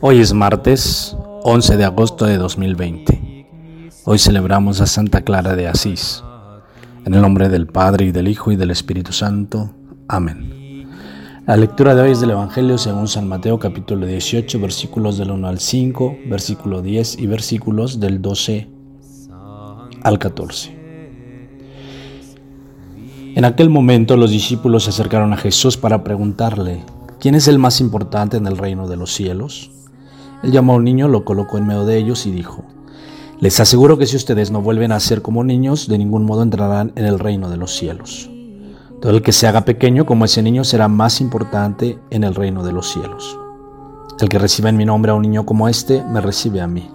Hoy es martes 11 de agosto de 2020. Hoy celebramos a Santa Clara de Asís. En el nombre del Padre y del Hijo y del Espíritu Santo. Amén. La lectura de hoy es del Evangelio según San Mateo capítulo 18 versículos del 1 al 5, versículo 10 y versículos del 12 al 14. En aquel momento los discípulos se acercaron a Jesús para preguntarle, ¿Quién es el más importante en el reino de los cielos? Él llamó a un niño, lo colocó en medio de ellos y dijo, Les aseguro que si ustedes no vuelven a ser como niños, de ningún modo entrarán en el reino de los cielos. Todo el que se haga pequeño como ese niño será más importante en el reino de los cielos. El que reciba en mi nombre a un niño como este, me recibe a mí.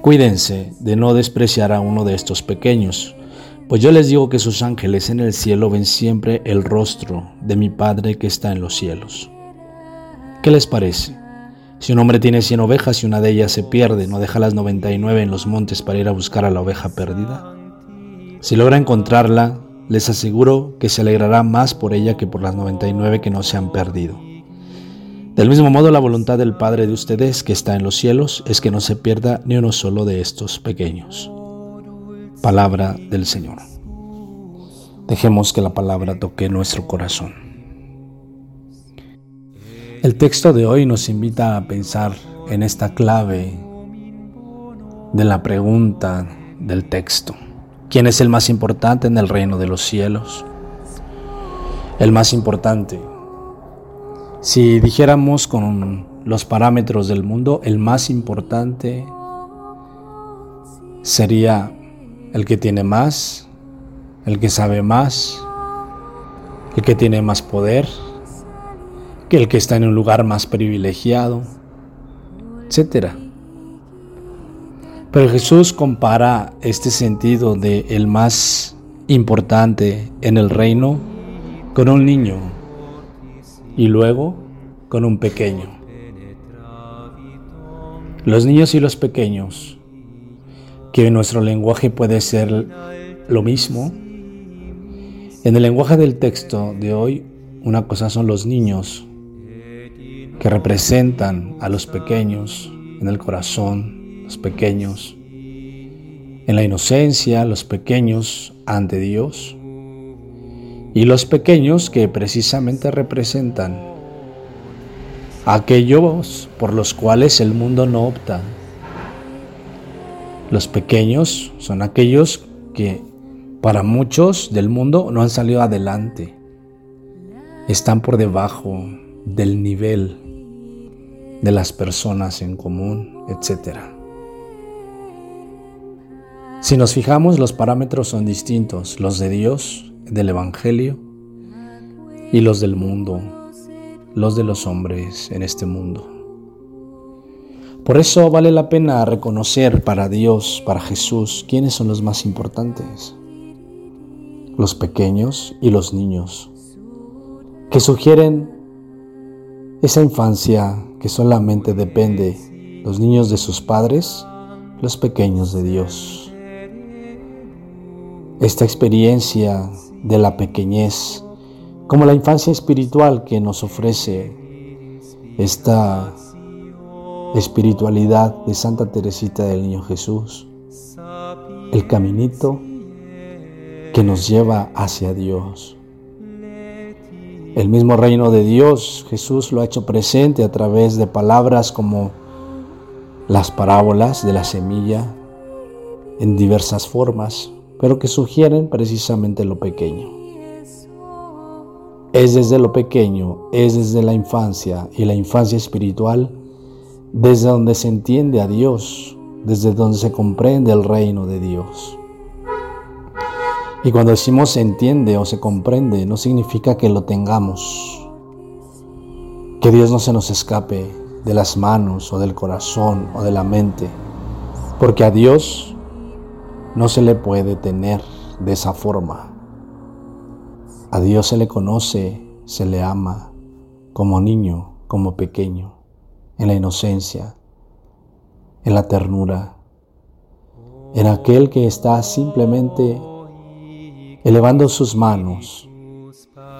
Cuídense de no despreciar a uno de estos pequeños pues yo les digo que sus ángeles en el cielo ven siempre el rostro de mi Padre que está en los cielos. ¿Qué les parece? Si un hombre tiene cien ovejas y una de ellas se pierde, ¿no deja las 99 en los montes para ir a buscar a la oveja perdida? Si logra encontrarla, les aseguro que se alegrará más por ella que por las 99 que no se han perdido. Del mismo modo, la voluntad del Padre de ustedes que está en los cielos es que no se pierda ni uno solo de estos pequeños. Palabra del Señor. Dejemos que la palabra toque nuestro corazón. El texto de hoy nos invita a pensar en esta clave de la pregunta del texto. ¿Quién es el más importante en el reino de los cielos? El más importante. Si dijéramos con los parámetros del mundo, el más importante sería el que tiene más, el que sabe más, el que tiene más poder, que el que está en un lugar más privilegiado, etc. Pero Jesús compara este sentido de el más importante en el reino con un niño y luego con un pequeño. Los niños y los pequeños que nuestro lenguaje puede ser lo mismo. En el lenguaje del texto de hoy, una cosa son los niños, que representan a los pequeños en el corazón, los pequeños en la inocencia, los pequeños ante Dios, y los pequeños que precisamente representan aquellos por los cuales el mundo no opta, los pequeños son aquellos que para muchos del mundo no han salido adelante. Están por debajo del nivel de las personas en común, etc. Si nos fijamos, los parámetros son distintos, los de Dios, del Evangelio, y los del mundo, los de los hombres en este mundo. Por eso vale la pena reconocer para Dios, para Jesús, quiénes son los más importantes. Los pequeños y los niños, que sugieren esa infancia que solamente depende los niños de sus padres, los pequeños de Dios. Esta experiencia de la pequeñez, como la infancia espiritual que nos ofrece esta espiritualidad de Santa Teresita del Niño Jesús, el caminito que nos lleva hacia Dios. El mismo reino de Dios, Jesús lo ha hecho presente a través de palabras como las parábolas de la semilla en diversas formas, pero que sugieren precisamente lo pequeño. Es desde lo pequeño, es desde la infancia y la infancia espiritual desde donde se entiende a Dios, desde donde se comprende el reino de Dios. Y cuando decimos se entiende o se comprende, no significa que lo tengamos, que Dios no se nos escape de las manos o del corazón o de la mente, porque a Dios no se le puede tener de esa forma. A Dios se le conoce, se le ama como niño, como pequeño en la inocencia, en la ternura, en aquel que está simplemente elevando sus manos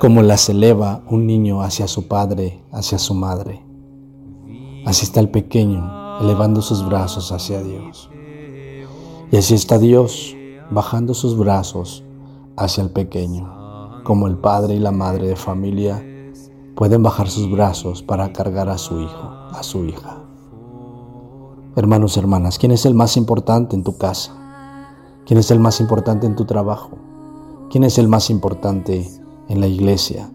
como las eleva un niño hacia su padre, hacia su madre. Así está el pequeño elevando sus brazos hacia Dios. Y así está Dios bajando sus brazos hacia el pequeño, como el padre y la madre de familia pueden bajar sus brazos para cargar a su hijo, a su hija. Hermanos, hermanas, ¿quién es el más importante en tu casa? ¿Quién es el más importante en tu trabajo? ¿Quién es el más importante en la iglesia?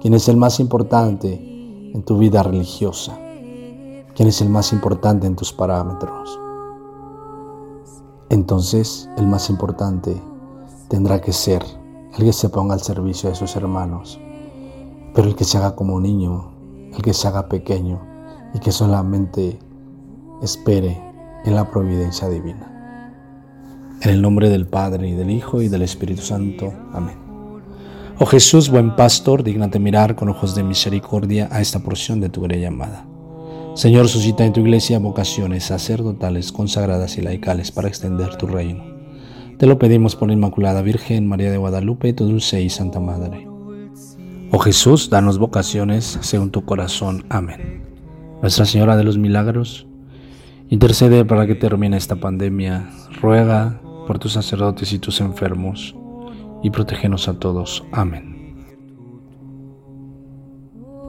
¿Quién es el más importante en tu vida religiosa? ¿Quién es el más importante en tus parámetros? Entonces, el más importante tendrá que ser el que se ponga al servicio de sus hermanos, pero el que se haga como un niño, el que se haga pequeño y que solamente espere en la providencia divina. En el nombre del Padre y del Hijo y del Espíritu Santo. Amén. Oh Jesús, buen pastor, dignate mirar con ojos de misericordia a esta porción de tu gran llamada. Señor, suscita en tu iglesia vocaciones sacerdotales, consagradas y laicales para extender tu reino. Te lo pedimos por la Inmaculada Virgen María de Guadalupe, tu dulce y santa Madre. Oh Jesús, danos vocaciones según tu corazón. Amén. Nuestra Señora de los Milagros, intercede para que termine esta pandemia. Ruega por tus sacerdotes y tus enfermos, y protégenos a todos. Amén.